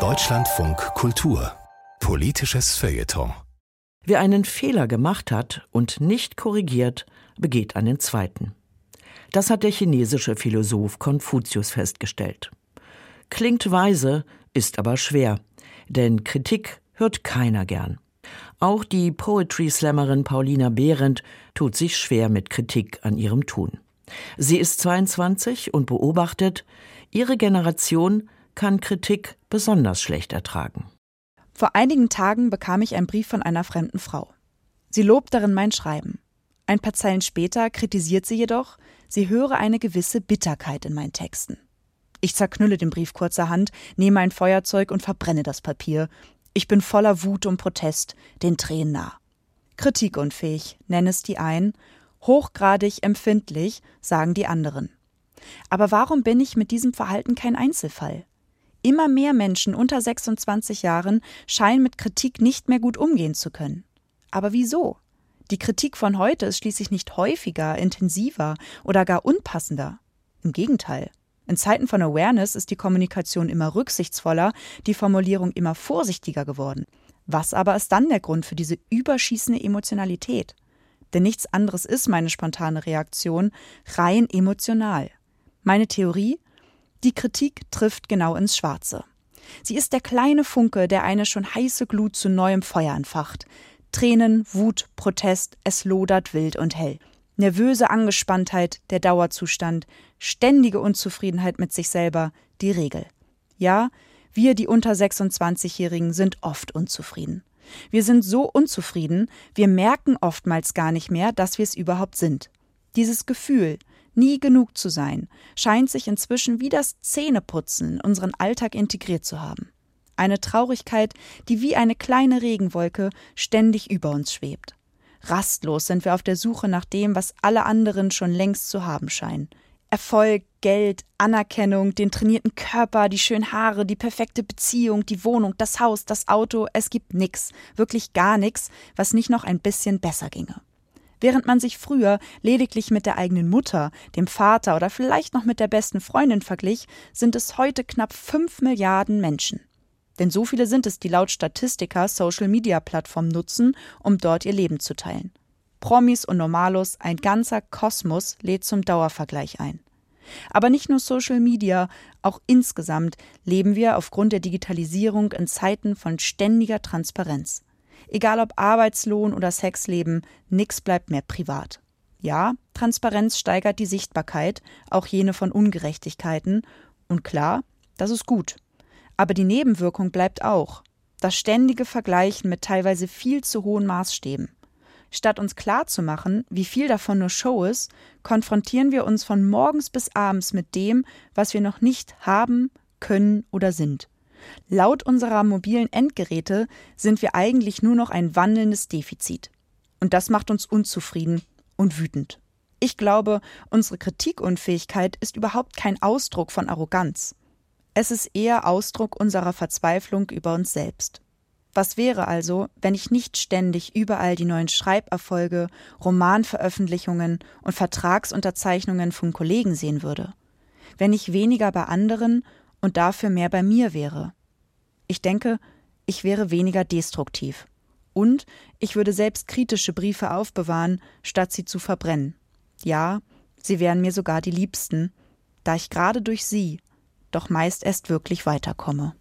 Deutschlandfunk Kultur Politisches Feuilleton Wer einen Fehler gemacht hat und nicht korrigiert, begeht einen zweiten. Das hat der chinesische Philosoph Konfuzius festgestellt. Klingt weise, ist aber schwer, denn Kritik hört keiner gern. Auch die Poetry Slammerin Paulina Behrendt tut sich schwer mit Kritik an ihrem Tun. Sie ist 22 und beobachtet, ihre Generation kann Kritik besonders schlecht ertragen. Vor einigen Tagen bekam ich einen Brief von einer fremden Frau. Sie lobt darin mein Schreiben. Ein paar Zeilen später kritisiert sie jedoch, sie höre eine gewisse Bitterkeit in meinen Texten. Ich zerknülle den Brief kurzerhand, nehme ein Feuerzeug und verbrenne das Papier. Ich bin voller Wut und Protest, den Tränen nah. Kritikunfähig, nennen es die einen, hochgradig empfindlich, sagen die anderen. Aber warum bin ich mit diesem Verhalten kein Einzelfall? Immer mehr Menschen unter 26 Jahren scheinen mit Kritik nicht mehr gut umgehen zu können. Aber wieso? Die Kritik von heute ist schließlich nicht häufiger, intensiver oder gar unpassender. Im Gegenteil. In Zeiten von Awareness ist die Kommunikation immer rücksichtsvoller, die Formulierung immer vorsichtiger geworden. Was aber ist dann der Grund für diese überschießende Emotionalität? Denn nichts anderes ist meine spontane Reaktion, rein emotional. Meine Theorie? Die Kritik trifft genau ins Schwarze. Sie ist der kleine Funke, der eine schon heiße Glut zu neuem Feuer entfacht. Tränen, Wut, Protest, es lodert wild und hell. Nervöse Angespanntheit, der Dauerzustand, ständige Unzufriedenheit mit sich selber, die Regel. Ja, wir, die unter 26-Jährigen, sind oft unzufrieden. Wir sind so unzufrieden, wir merken oftmals gar nicht mehr, dass wir es überhaupt sind. Dieses Gefühl, nie genug zu sein, scheint sich inzwischen wie das Zähneputzen in unseren Alltag integriert zu haben. Eine Traurigkeit, die wie eine kleine Regenwolke ständig über uns schwebt. Rastlos sind wir auf der Suche nach dem, was alle anderen schon längst zu haben scheinen. Erfolg, Geld, Anerkennung, den trainierten Körper, die schönen Haare, die perfekte Beziehung, die Wohnung, das Haus, das Auto, es gibt nix, wirklich gar nix, was nicht noch ein bisschen besser ginge. Während man sich früher lediglich mit der eigenen Mutter, dem Vater oder vielleicht noch mit der besten Freundin verglich, sind es heute knapp fünf Milliarden Menschen. Denn so viele sind es, die laut Statistiker Social-Media-Plattformen nutzen, um dort ihr Leben zu teilen. Promis und Normalos, ein ganzer Kosmos lädt zum Dauervergleich ein. Aber nicht nur Social Media, auch insgesamt leben wir aufgrund der Digitalisierung in Zeiten von ständiger Transparenz. Egal ob Arbeitslohn oder Sexleben, nix bleibt mehr privat. Ja, Transparenz steigert die Sichtbarkeit, auch jene von Ungerechtigkeiten. Und klar, das ist gut. Aber die Nebenwirkung bleibt auch. Das ständige Vergleichen mit teilweise viel zu hohen Maßstäben. Statt uns klarzumachen, wie viel davon nur Show ist, konfrontieren wir uns von morgens bis abends mit dem, was wir noch nicht haben, können oder sind. Laut unserer mobilen Endgeräte sind wir eigentlich nur noch ein wandelndes Defizit. Und das macht uns unzufrieden und wütend. Ich glaube, unsere Kritikunfähigkeit ist überhaupt kein Ausdruck von Arroganz. Es ist eher Ausdruck unserer Verzweiflung über uns selbst. Was wäre also, wenn ich nicht ständig überall die neuen Schreiberfolge, Romanveröffentlichungen und Vertragsunterzeichnungen von Kollegen sehen würde? Wenn ich weniger bei anderen und dafür mehr bei mir wäre. Ich denke, ich wäre weniger destruktiv. Und ich würde selbst kritische Briefe aufbewahren, statt sie zu verbrennen. Ja, sie wären mir sogar die liebsten, da ich gerade durch sie doch meist erst wirklich weiterkomme.